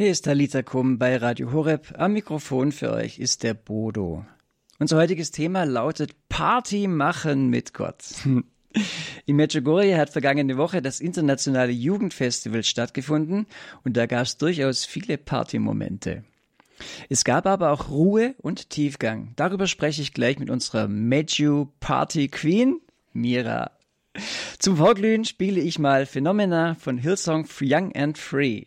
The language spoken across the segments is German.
Hier ist Talita Kum bei Radio Horeb. Am Mikrofon für euch ist der Bodo. Unser heutiges Thema lautet Party machen mit Gott. In Medjugorje hat vergangene Woche das internationale Jugendfestival stattgefunden und da gab es durchaus viele Partymomente. Es gab aber auch Ruhe und Tiefgang. Darüber spreche ich gleich mit unserer Medju Party Queen, Mira. Zum Vorglühen spiele ich mal Phenomena von Hillsong Young and Free.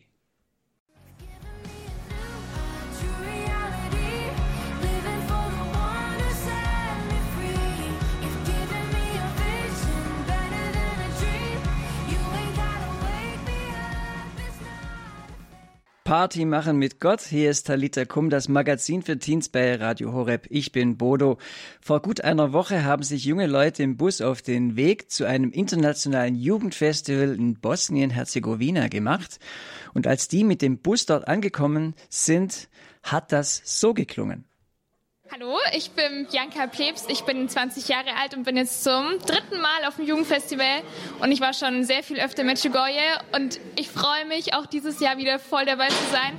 Party machen mit Gott. Hier ist Talita Kum, das Magazin für Teens bei Radio Horeb. Ich bin Bodo. Vor gut einer Woche haben sich junge Leute im Bus auf den Weg zu einem internationalen Jugendfestival in Bosnien-Herzegowina gemacht. Und als die mit dem Bus dort angekommen sind, hat das so geklungen. Hallo, ich bin Bianca Plebs, ich bin 20 Jahre alt und bin jetzt zum dritten Mal auf dem Jugendfestival und ich war schon sehr viel öfter mit Chigoye und ich freue mich auch dieses Jahr wieder voll dabei zu sein.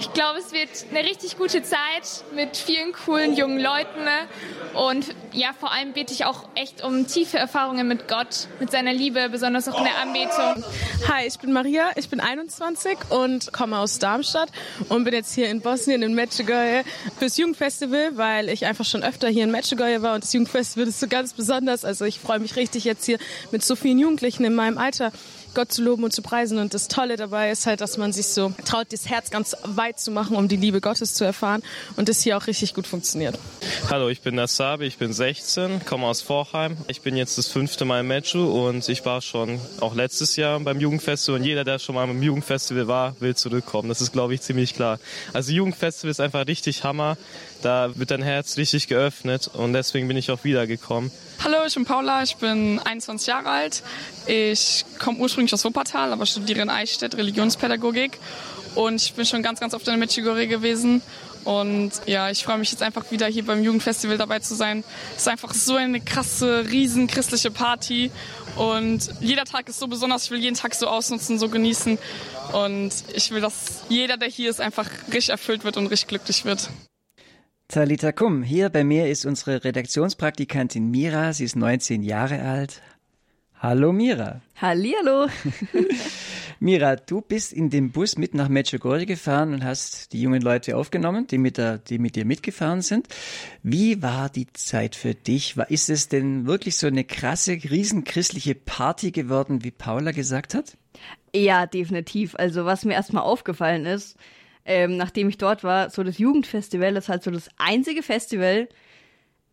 Ich glaube, es wird eine richtig gute Zeit mit vielen coolen jungen Leuten ne? und ja, vor allem bete ich auch echt um tiefe Erfahrungen mit Gott, mit seiner Liebe, besonders auch in der Anbetung. Hi, ich bin Maria, ich bin 21 und komme aus Darmstadt und bin jetzt hier in Bosnien in Medjugorje fürs Jugendfestival weil ich einfach schon öfter hier in Medjugorje war und das Jugendfestival ist so ganz besonders. Also ich freue mich richtig jetzt hier mit so vielen Jugendlichen in meinem Alter Gott zu loben und zu preisen. Und das Tolle dabei ist halt, dass man sich so traut, das Herz ganz weit zu machen, um die Liebe Gottes zu erfahren. Und das hier auch richtig gut funktioniert. Hallo, ich bin Nassabi, ich bin 16, komme aus Vorheim. Ich bin jetzt das fünfte Mal im Metro und ich war schon auch letztes Jahr beim Jugendfestival. Und jeder, der schon mal beim Jugendfestival war, will zurückkommen. Das ist, glaube ich, ziemlich klar. Also Jugendfestival ist einfach richtig Hammer. Da wird dein Herz richtig geöffnet und deswegen bin ich auch wiedergekommen. Hallo, ich bin Paula, ich bin 21 Jahre alt. Ich komme ursprünglich aus Wuppertal, aber studiere in Eichstätt Religionspädagogik. Und ich bin schon ganz, ganz oft in Medjugorje gewesen. Und ja, ich freue mich jetzt einfach wieder hier beim Jugendfestival dabei zu sein. Es ist einfach so eine krasse, riesen christliche Party. Und jeder Tag ist so besonders. Ich will jeden Tag so ausnutzen, so genießen. Und ich will, dass jeder, der hier ist, einfach richtig erfüllt wird und richtig glücklich wird. Talita Kum, hier bei mir ist unsere Redaktionspraktikantin Mira. Sie ist 19 Jahre alt. Hallo Mira. Hallihallo. Mira, du bist in dem Bus mit nach Medjugorje gefahren und hast die jungen Leute aufgenommen, die mit, der, die mit dir mitgefahren sind. Wie war die Zeit für dich? Ist es denn wirklich so eine krasse, riesenchristliche Party geworden, wie Paula gesagt hat? Ja, definitiv. Also was mir erstmal aufgefallen ist, ähm, nachdem ich dort war, so das Jugendfestival ist halt so das einzige Festival,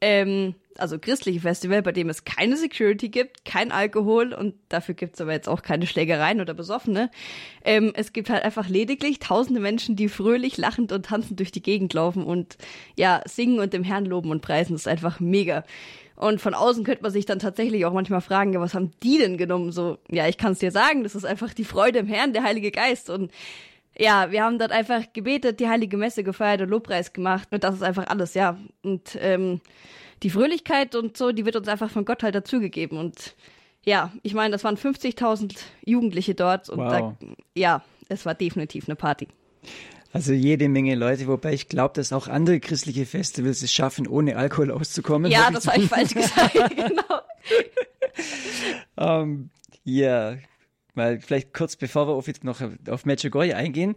ähm, also christliche Festival, bei dem es keine Security gibt, kein Alkohol und dafür gibt es aber jetzt auch keine Schlägereien oder Besoffene. Ähm, es gibt halt einfach lediglich tausende Menschen, die fröhlich, lachend und tanzend durch die Gegend laufen und ja, singen und dem Herrn loben und preisen. Das ist einfach mega. Und von außen könnte man sich dann tatsächlich auch manchmal fragen, ja, was haben die denn genommen? So, ja, ich kann es dir sagen, das ist einfach die Freude im Herrn, der Heilige Geist. Und ja, wir haben dort einfach gebetet, die heilige Messe gefeiert und Lobpreis gemacht. Und das ist einfach alles, ja. Und ähm, die Fröhlichkeit und so, die wird uns einfach von Gott halt dazugegeben. Und ja, ich meine, das waren 50.000 Jugendliche dort. Und wow. da, ja, es war definitiv eine Party. Also jede Menge Leute, wobei ich glaube, dass auch andere christliche Festivals es schaffen, ohne Alkohol auszukommen. Ja, das habe ich falsch gesagt, genau. um, ja, Mal vielleicht kurz bevor wir auf, noch auf Medjugorje eingehen.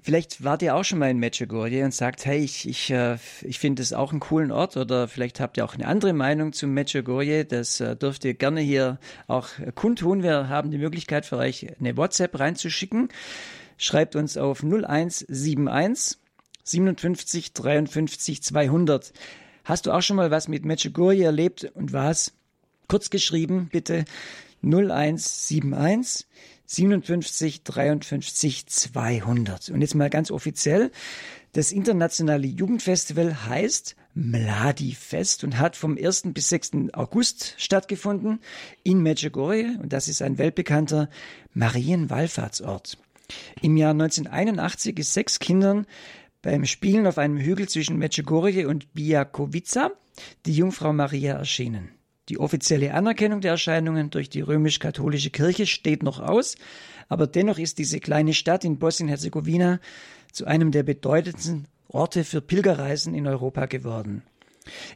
Vielleicht wart ihr auch schon mal in Medjugorje und sagt, hey, ich, ich, äh, ich finde es auch einen coolen Ort oder vielleicht habt ihr auch eine andere Meinung zu Medjugorje. Das äh, dürft ihr gerne hier auch kundtun. Wir haben die Möglichkeit für euch eine WhatsApp reinzuschicken. Schreibt uns auf 0171 57 53 200. Hast du auch schon mal was mit Medjugorje erlebt und was? Kurz geschrieben, bitte 0171 57 53 200. Und jetzt mal ganz offiziell. Das internationale Jugendfestival heißt Mladi Fest und hat vom 1. bis 6. August stattgefunden in Medjugorje und das ist ein weltbekannter Marienwallfahrtsort. Im Jahr 1981 ist sechs Kindern beim Spielen auf einem Hügel zwischen Medjugorje und Biakovica die Jungfrau Maria erschienen. Die offizielle Anerkennung der Erscheinungen durch die römisch-katholische Kirche steht noch aus, aber dennoch ist diese kleine Stadt in Bosnien-Herzegowina zu einem der bedeutendsten Orte für Pilgerreisen in Europa geworden.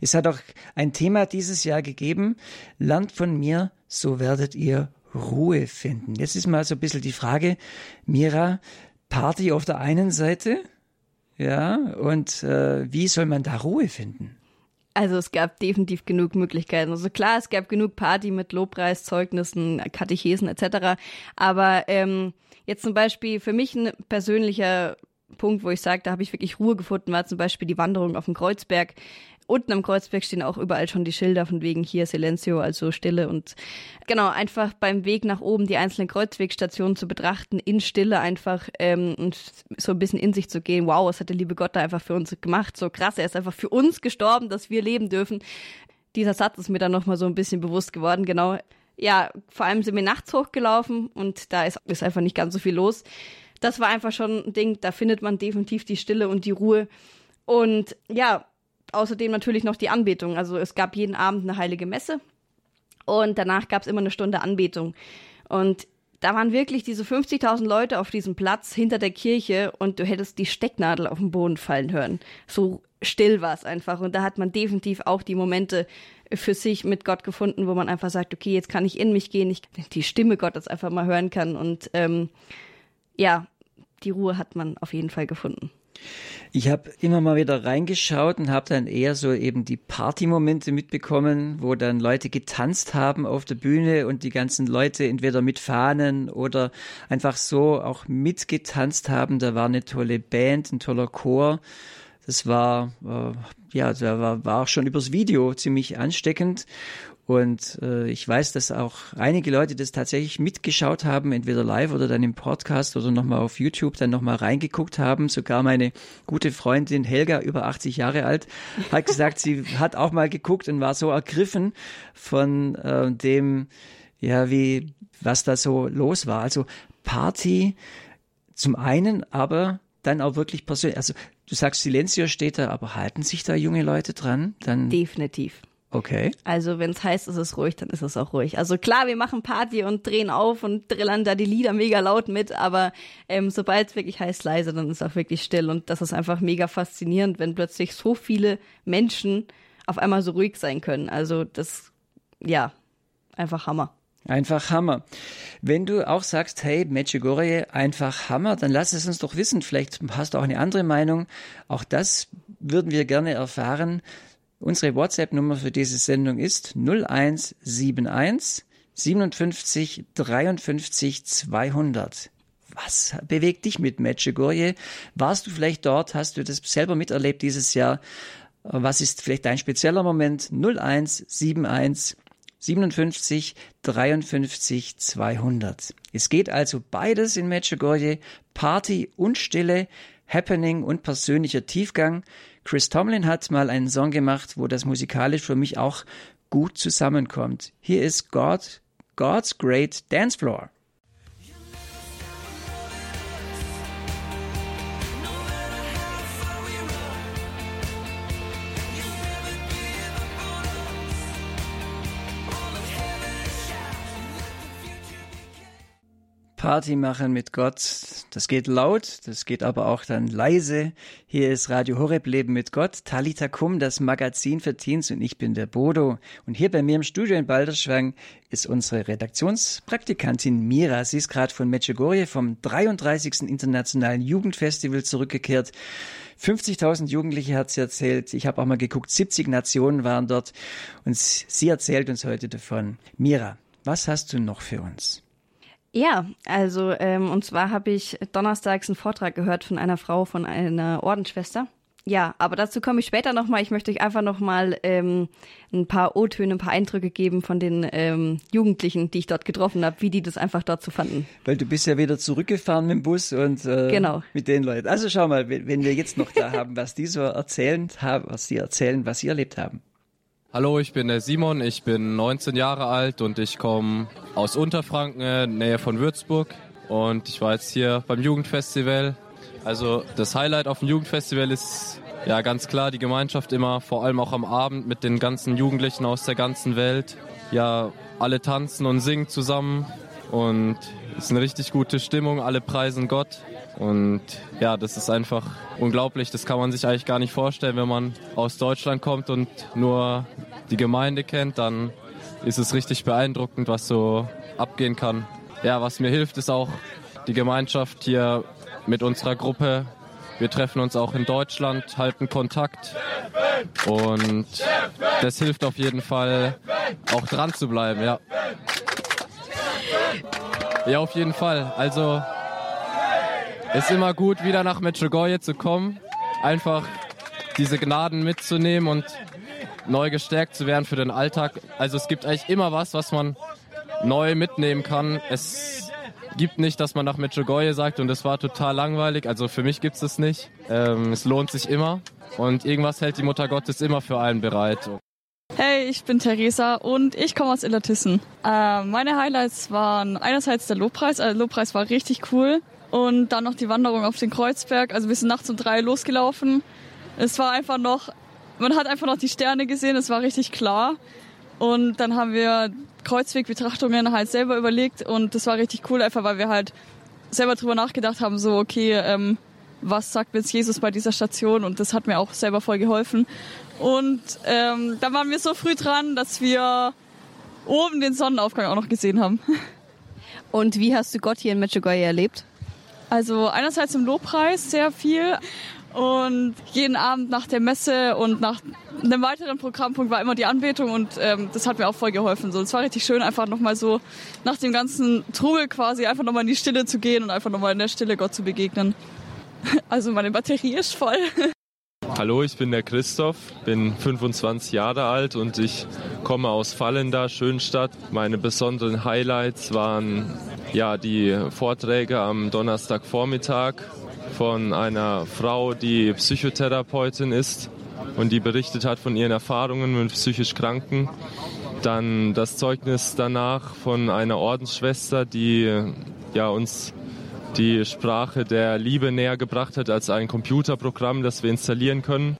Es hat auch ein Thema dieses Jahr gegeben, Lernt von mir, so werdet ihr Ruhe finden. Jetzt ist mal so ein bisschen die Frage, Mira, Party auf der einen Seite, ja, und äh, wie soll man da Ruhe finden? Also es gab definitiv genug Möglichkeiten. Also klar, es gab genug Party mit Lobpreis, Zeugnissen, Katechesen etc. Aber ähm, jetzt zum Beispiel für mich ein persönlicher Punkt, wo ich sage, da habe ich wirklich Ruhe gefunden, war zum Beispiel die Wanderung auf dem Kreuzberg. Unten am Kreuzberg stehen auch überall schon die Schilder von wegen hier Silencio, also Stille und genau, einfach beim Weg nach oben die einzelnen Kreuzwegstationen zu betrachten, in Stille einfach ähm, und so ein bisschen in sich zu gehen. Wow, was hat der liebe Gott da einfach für uns gemacht? So krass, er ist einfach für uns gestorben, dass wir leben dürfen. Dieser Satz ist mir dann nochmal so ein bisschen bewusst geworden, genau. Ja, vor allem sind wir nachts hochgelaufen und da ist, ist einfach nicht ganz so viel los. Das war einfach schon ein Ding, da findet man definitiv die Stille und die Ruhe. Und ja, außerdem natürlich noch die Anbetung. Also es gab jeden Abend eine heilige Messe und danach gab es immer eine Stunde Anbetung. Und da waren wirklich diese 50.000 Leute auf diesem Platz hinter der Kirche und du hättest die Stecknadel auf den Boden fallen hören. So still war es einfach. Und da hat man definitiv auch die Momente für sich mit Gott gefunden, wo man einfach sagt, okay, jetzt kann ich in mich gehen, ich die Stimme Gottes einfach mal hören kann. Und ähm, ja, die Ruhe hat man auf jeden Fall gefunden. Ich habe immer mal wieder reingeschaut und habe dann eher so eben die Partymomente mitbekommen, wo dann Leute getanzt haben auf der Bühne und die ganzen Leute entweder mit Fahnen oder einfach so auch mitgetanzt haben. Da war eine tolle Band, ein toller Chor. Das war, äh, ja, da war, war auch schon übers Video ziemlich ansteckend. Und äh, ich weiß, dass auch einige Leute das tatsächlich mitgeschaut haben, entweder live oder dann im Podcast oder nochmal auf YouTube dann nochmal reingeguckt haben. Sogar meine gute Freundin Helga, über 80 Jahre alt, hat gesagt, sie hat auch mal geguckt und war so ergriffen von äh, dem, ja, wie, was da so los war. Also Party zum einen, aber dann auch wirklich persönlich. Also du sagst, Silencio steht da, aber halten sich da junge Leute dran? Dann Definitiv. Okay. Also wenn es heißt, es ist ruhig, dann ist es auch ruhig. Also klar, wir machen Party und drehen auf und drillern da die Lieder mega laut mit, aber ähm, sobald es wirklich heißt leise, dann ist auch wirklich still. Und das ist einfach mega faszinierend, wenn plötzlich so viele Menschen auf einmal so ruhig sein können. Also das, ja, einfach Hammer. Einfach Hammer. Wenn du auch sagst, hey, Medjugorje, einfach Hammer, dann lass es uns doch wissen. Vielleicht hast du auch eine andere Meinung. Auch das würden wir gerne erfahren. Unsere WhatsApp-Nummer für diese Sendung ist 0171 57 53 200. Was bewegt dich mit Medjugorje? Warst du vielleicht dort? Hast du das selber miterlebt dieses Jahr? Was ist vielleicht dein spezieller Moment? 0171 57 53 200. Es geht also beides in Medjugorje. Party und Stille, Happening und persönlicher Tiefgang. Chris Tomlin hat mal einen Song gemacht, wo das musikalisch für mich auch gut zusammenkommt. Hier ist God, God's Great Dance Floor. Party machen mit Gott. Das geht laut, das geht aber auch dann leise. Hier ist Radio Horeb Leben mit Gott, Talita Kum, das Magazin für Teens und ich bin der Bodo. Und hier bei mir im Studio in Balderschwang ist unsere Redaktionspraktikantin Mira. Sie ist gerade von Medjugorje vom 33. Internationalen Jugendfestival zurückgekehrt. 50.000 Jugendliche hat sie erzählt. Ich habe auch mal geguckt, 70 Nationen waren dort. Und sie erzählt uns heute davon. Mira, was hast du noch für uns? Ja, also ähm, und zwar habe ich donnerstags einen Vortrag gehört von einer Frau, von einer Ordensschwester. Ja, aber dazu komme ich später nochmal. Ich möchte euch einfach nochmal ähm, ein paar O-Töne, ein paar Eindrücke geben von den ähm, Jugendlichen, die ich dort getroffen habe, wie die das einfach dort so fanden. Weil du bist ja wieder zurückgefahren mit dem Bus und äh, genau. mit den Leuten. Also schau mal, wenn wir jetzt noch da haben, was die so erzählen haben, was sie erzählen, was sie erlebt haben. Hallo, ich bin der Simon, ich bin 19 Jahre alt und ich komme aus Unterfranken, Nähe von Würzburg. Und ich war jetzt hier beim Jugendfestival. Also das Highlight auf dem Jugendfestival ist ja ganz klar die Gemeinschaft immer, vor allem auch am Abend mit den ganzen Jugendlichen aus der ganzen Welt. Ja, alle tanzen und singen zusammen und es ist eine richtig gute Stimmung, alle preisen Gott. Und ja, das ist einfach unglaublich. Das kann man sich eigentlich gar nicht vorstellen, wenn man aus Deutschland kommt und nur die Gemeinde kennt, dann ist es richtig beeindruckend, was so abgehen kann. Ja, was mir hilft, ist auch die Gemeinschaft hier mit unserer Gruppe. Wir treffen uns auch in Deutschland, halten Kontakt und das hilft auf jeden Fall auch dran zu bleiben, ja. Ja, auf jeden Fall. Also ist immer gut, wieder nach Medjugorje zu kommen, einfach diese Gnaden mitzunehmen und neu gestärkt zu werden für den Alltag. Also es gibt eigentlich immer was, was man neu mitnehmen kann. Es gibt nicht, dass man nach Medjugorje sagt und es war total langweilig. Also für mich gibt es das nicht. Ähm, es lohnt sich immer und irgendwas hält die Mutter Gottes immer für einen bereit. Hey, ich bin Theresa und ich komme aus Illertissen. Äh, meine Highlights waren einerseits der Lobpreis. Also der Lobpreis war richtig cool. Und dann noch die Wanderung auf den Kreuzberg. Also wir sind nachts um drei losgelaufen. Es war einfach noch, man hat einfach noch die Sterne gesehen, es war richtig klar. Und dann haben wir Kreuzwegbetrachtungen halt selber überlegt und das war richtig cool, einfach weil wir halt selber drüber nachgedacht haben, so okay, ähm, was sagt jetzt Jesus bei dieser Station und das hat mir auch selber voll geholfen. Und ähm, da waren wir so früh dran, dass wir oben den Sonnenaufgang auch noch gesehen haben. Und wie hast du Gott hier in Medjugorje erlebt? Also einerseits im Lobpreis sehr viel und jeden Abend nach der Messe und nach einem weiteren Programmpunkt war immer die Anbetung und ähm, das hat mir auch voll geholfen. So, es war richtig schön, einfach nochmal so nach dem ganzen Trubel quasi einfach nochmal in die Stille zu gehen und einfach nochmal in der Stille Gott zu begegnen. Also meine Batterie ist voll. Hallo, ich bin der Christoph, bin 25 Jahre alt und ich komme aus Fallenda, Schönstadt. Meine besonderen Highlights waren ja die Vorträge am Donnerstagvormittag von einer Frau, die Psychotherapeutin ist und die berichtet hat von ihren Erfahrungen mit psychisch Kranken. Dann das Zeugnis danach von einer Ordensschwester, die ja uns die Sprache der Liebe näher gebracht hat als ein Computerprogramm, das wir installieren können.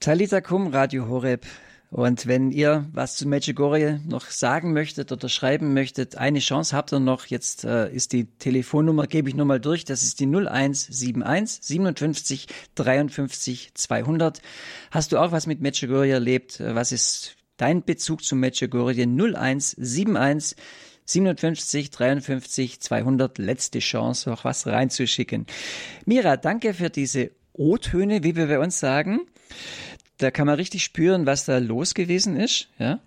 Talita Kum, Radio Horeb. Und wenn ihr was zu Medjugorje noch sagen möchtet oder schreiben möchtet, eine Chance habt ihr noch. Jetzt äh, ist die Telefonnummer, gebe ich nur mal durch. Das ist die 0171 57 53 200. Hast du auch was mit Medjugorje erlebt? Was ist dein Bezug zu Medjugorje? 0171 57 53 200. Letzte Chance, noch was reinzuschicken. Mira, danke für diese O-Töne, wie wir bei uns sagen. Da kann man richtig spüren, was da los gewesen ist. Ja.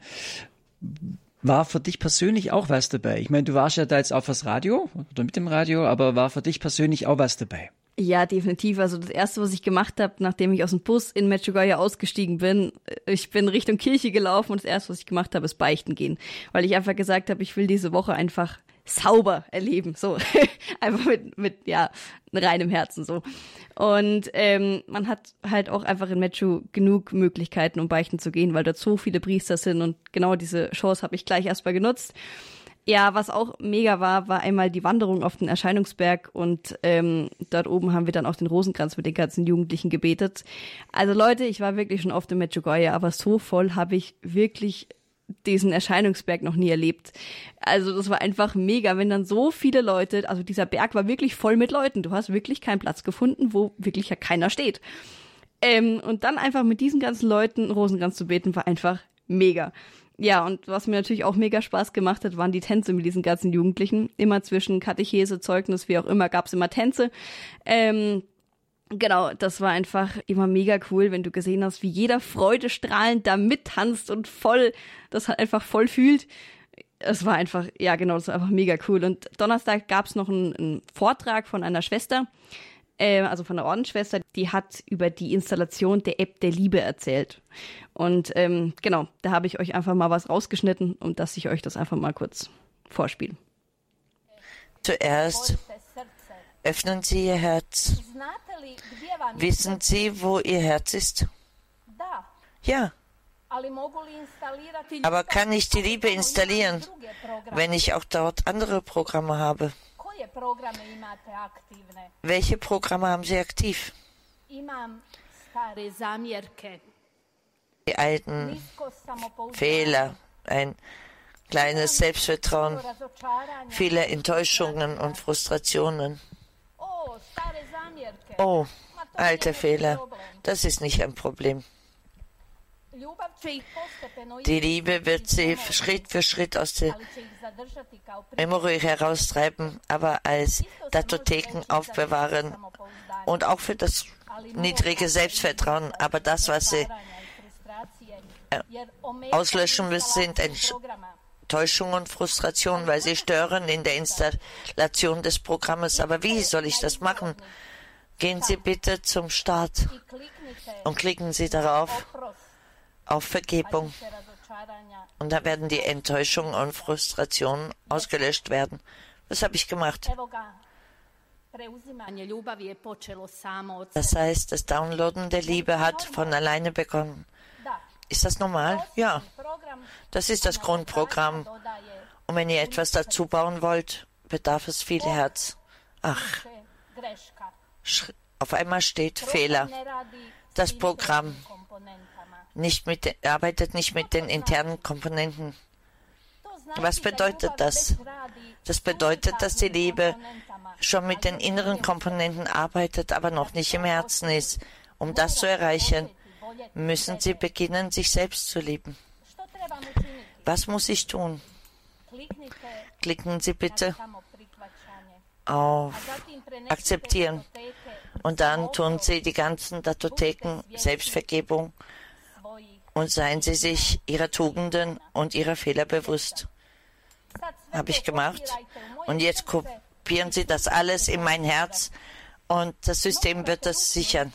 War für dich persönlich auch was dabei? Ich meine, du warst ja da jetzt auf das Radio oder mit dem Radio, aber war für dich persönlich auch was dabei? Ja, definitiv. Also das erste, was ich gemacht habe, nachdem ich aus dem Bus in Medjugorje ausgestiegen bin, ich bin Richtung Kirche gelaufen und das erste, was ich gemacht habe, ist beichten gehen, weil ich einfach gesagt habe, ich will diese Woche einfach sauber erleben, so einfach mit mit ja reinem Herzen so. Und ähm, man hat halt auch einfach in Metro genug Möglichkeiten, um beichten zu gehen, weil dort so viele Priester sind und genau diese Chance habe ich gleich erstmal genutzt. Ja, was auch mega war, war einmal die Wanderung auf den Erscheinungsberg und ähm, dort oben haben wir dann auch den Rosenkranz mit den ganzen Jugendlichen gebetet. Also Leute, ich war wirklich schon oft in Medjugorje, aber so voll habe ich wirklich diesen Erscheinungsberg noch nie erlebt. Also das war einfach mega, wenn dann so viele Leute, also dieser Berg war wirklich voll mit Leuten. Du hast wirklich keinen Platz gefunden, wo wirklich ja keiner steht. Ähm, und dann einfach mit diesen ganzen Leuten Rosenkranz zu beten, war einfach mega. Ja, und was mir natürlich auch mega Spaß gemacht hat, waren die Tänze mit diesen ganzen Jugendlichen. Immer zwischen Katechese, Zeugnis, wie auch immer, gab's immer Tänze. Ähm, Genau, das war einfach immer mega cool, wenn du gesehen hast, wie jeder freudestrahlend da mittanzt und voll, das hat einfach voll fühlt. Es war einfach, ja genau, das war einfach mega cool. Und Donnerstag gab's noch einen, einen Vortrag von einer Schwester, also von einer Ordensschwester, die hat über die Installation der App der Liebe erzählt. Und ähm, genau, da habe ich euch einfach mal was rausgeschnitten, um dass ich euch das einfach mal kurz vorspiele. Zuerst öffnen Sie Ihr Herz. Wissen Sie, wo Ihr Herz ist? Ja. Aber kann ich die Liebe installieren, wenn ich auch dort andere Programme habe? Welche Programme haben Sie aktiv? Die alten Fehler, ein kleines Selbstvertrauen, viele Enttäuschungen und Frustrationen. Oh, alte Fehler, das ist nicht ein Problem. Die Liebe wird sie Schritt für Schritt aus der Memory heraustreiben, aber als Datotheken aufbewahren und auch für das niedrige Selbstvertrauen. Aber das, was sie äh, auslöschen müssen, sind Enttäuschung und Frustration, weil sie stören in der Installation des Programmes. Aber wie soll ich das machen? Gehen Sie bitte zum Start und klicken Sie darauf auf Vergebung. Und da werden die Enttäuschungen und Frustrationen ausgelöscht werden. Das habe ich gemacht. Das heißt, das Downloaden der Liebe hat von alleine begonnen. Ist das normal? Ja. Das ist das Grundprogramm. Und wenn ihr etwas dazu bauen wollt, bedarf es viel Herz. Ach, auf einmal steht Fehler. Das Programm nicht mit, arbeitet nicht mit den internen Komponenten. Was bedeutet das? Das bedeutet, dass die Liebe schon mit den inneren Komponenten arbeitet, aber noch nicht im Herzen ist. Um das zu erreichen, müssen sie beginnen, sich selbst zu lieben. Was muss ich tun? Klicken Sie bitte auf Akzeptieren. Und dann tun Sie die ganzen Datotheken Selbstvergebung und seien Sie sich Ihrer Tugenden und Ihrer Fehler bewusst. Habe ich gemacht. Und jetzt kopieren Sie das alles in mein Herz und das System wird das sichern.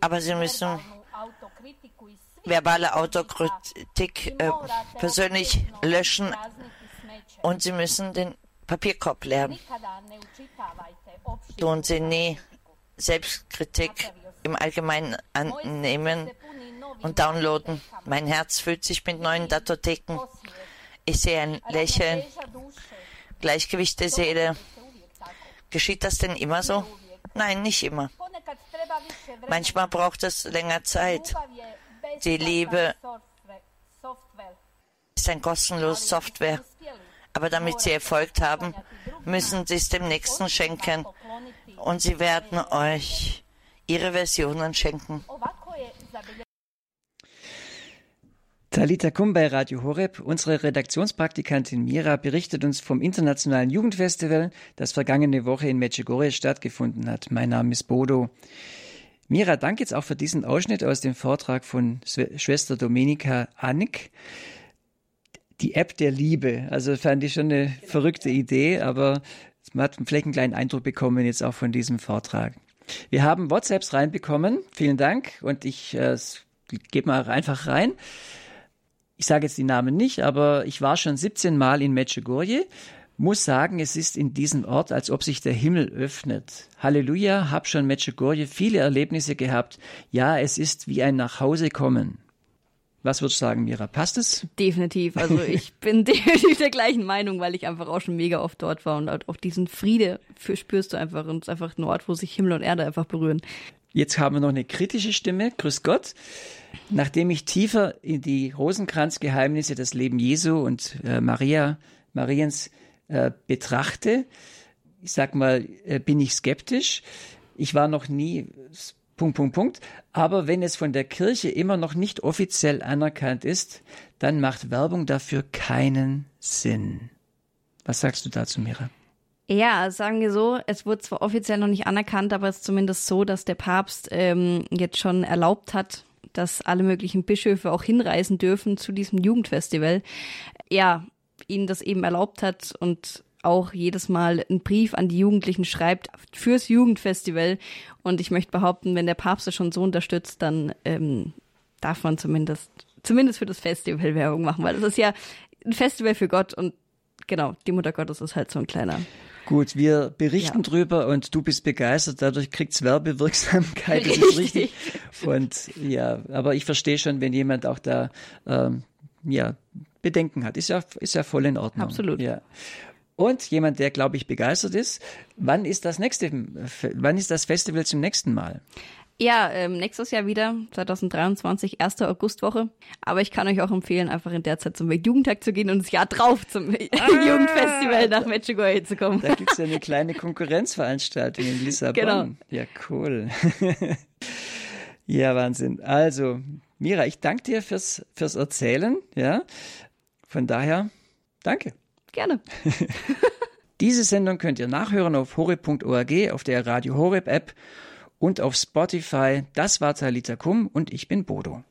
Aber Sie müssen verbale Autokritik äh, persönlich löschen und Sie müssen den Papierkorb lernen. Tun Sie nie Selbstkritik im Allgemeinen annehmen und downloaden. Mein Herz füllt sich mit neuen Datotheken. Ich sehe ein Lächeln, Gleichgewicht der Seele. Geschieht das denn immer so? Nein, nicht immer. Manchmal braucht es länger Zeit. Die Liebe ist ein kostenloses Software. Aber damit Sie Erfolg haben, müssen Sie es dem Nächsten schenken. Und Sie werden euch Ihre Versionen schenken. Talita Kum bei Radio Horeb. Unsere Redaktionspraktikantin Mira berichtet uns vom Internationalen Jugendfestival, das vergangene Woche in Medjugorje stattgefunden hat. Mein Name ist Bodo. Mira, danke jetzt auch für diesen Ausschnitt aus dem Vortrag von Schwester Domenica Annik. Die App der Liebe. Also fand ich schon eine verrückte Idee, aber man hat vielleicht einen kleinen Eindruck bekommen jetzt auch von diesem Vortrag. Wir haben WhatsApps reinbekommen. Vielen Dank. Und ich äh, gebe mal einfach rein ich sage jetzt die Namen nicht, aber ich war schon 17 Mal in Medjugorje, muss sagen, es ist in diesem Ort, als ob sich der Himmel öffnet. Halleluja, hab schon Medjugorje viele Erlebnisse gehabt. Ja, es ist wie ein Nachhausekommen. Was würdest du sagen, Mira? Passt es? Definitiv. Also ich bin definitiv der gleichen Meinung, weil ich einfach auch schon mega oft dort war und auch diesen Friede für spürst du einfach und es ist einfach ein Ort, wo sich Himmel und Erde einfach berühren. Jetzt haben wir noch eine kritische Stimme. Grüß Gott. Nachdem ich tiefer in die Rosenkranzgeheimnisse, das Leben Jesu und äh, Maria, Mariens äh, betrachte, ich sag mal, äh, bin ich skeptisch. Ich war noch nie Punkt, Punkt, Punkt. Aber wenn es von der Kirche immer noch nicht offiziell anerkannt ist, dann macht Werbung dafür keinen Sinn. Was sagst du dazu, Mira? Ja, sagen wir so, es wurde zwar offiziell noch nicht anerkannt, aber es ist zumindest so, dass der Papst ähm, jetzt schon erlaubt hat, dass alle möglichen Bischöfe auch hinreisen dürfen zu diesem Jugendfestival. Ja, ihnen das eben erlaubt hat und auch jedes Mal einen Brief an die Jugendlichen schreibt fürs Jugendfestival. Und ich möchte behaupten, wenn der Papst es schon so unterstützt, dann ähm, darf man zumindest, zumindest für das Festival Werbung machen, weil das ist ja ein Festival für Gott und genau, die Mutter Gottes ist halt so ein kleiner Gut, wir berichten ja. drüber und du bist begeistert, dadurch kriegt's Werbewirksamkeit, das ist richtig. Und ja, aber ich verstehe schon, wenn jemand auch da ähm, ja, Bedenken hat. Ist ja, ist ja voll in Ordnung. Absolut. Ja. Und jemand, der, glaube ich, begeistert ist. Wann ist das nächste, wann ist das Festival zum nächsten Mal? Ja, ähm, nächstes Jahr wieder, 2023, erste Augustwoche. Aber ich kann euch auch empfehlen, einfach in der Zeit zum Jugendtag zu gehen und das Jahr drauf zum ah, Jugendfestival nach Medjugorje zu kommen. Da gibt's ja eine kleine Konkurrenzveranstaltung in Lissabon. Genau. Ja, cool. ja, Wahnsinn. Also, Mira, ich danke dir fürs, fürs Erzählen. Ja, von daher, danke. Gerne. Diese Sendung könnt ihr nachhören auf horeb.org, auf der Radio Horeb App und auf Spotify. Das war Talita Kum und ich bin Bodo.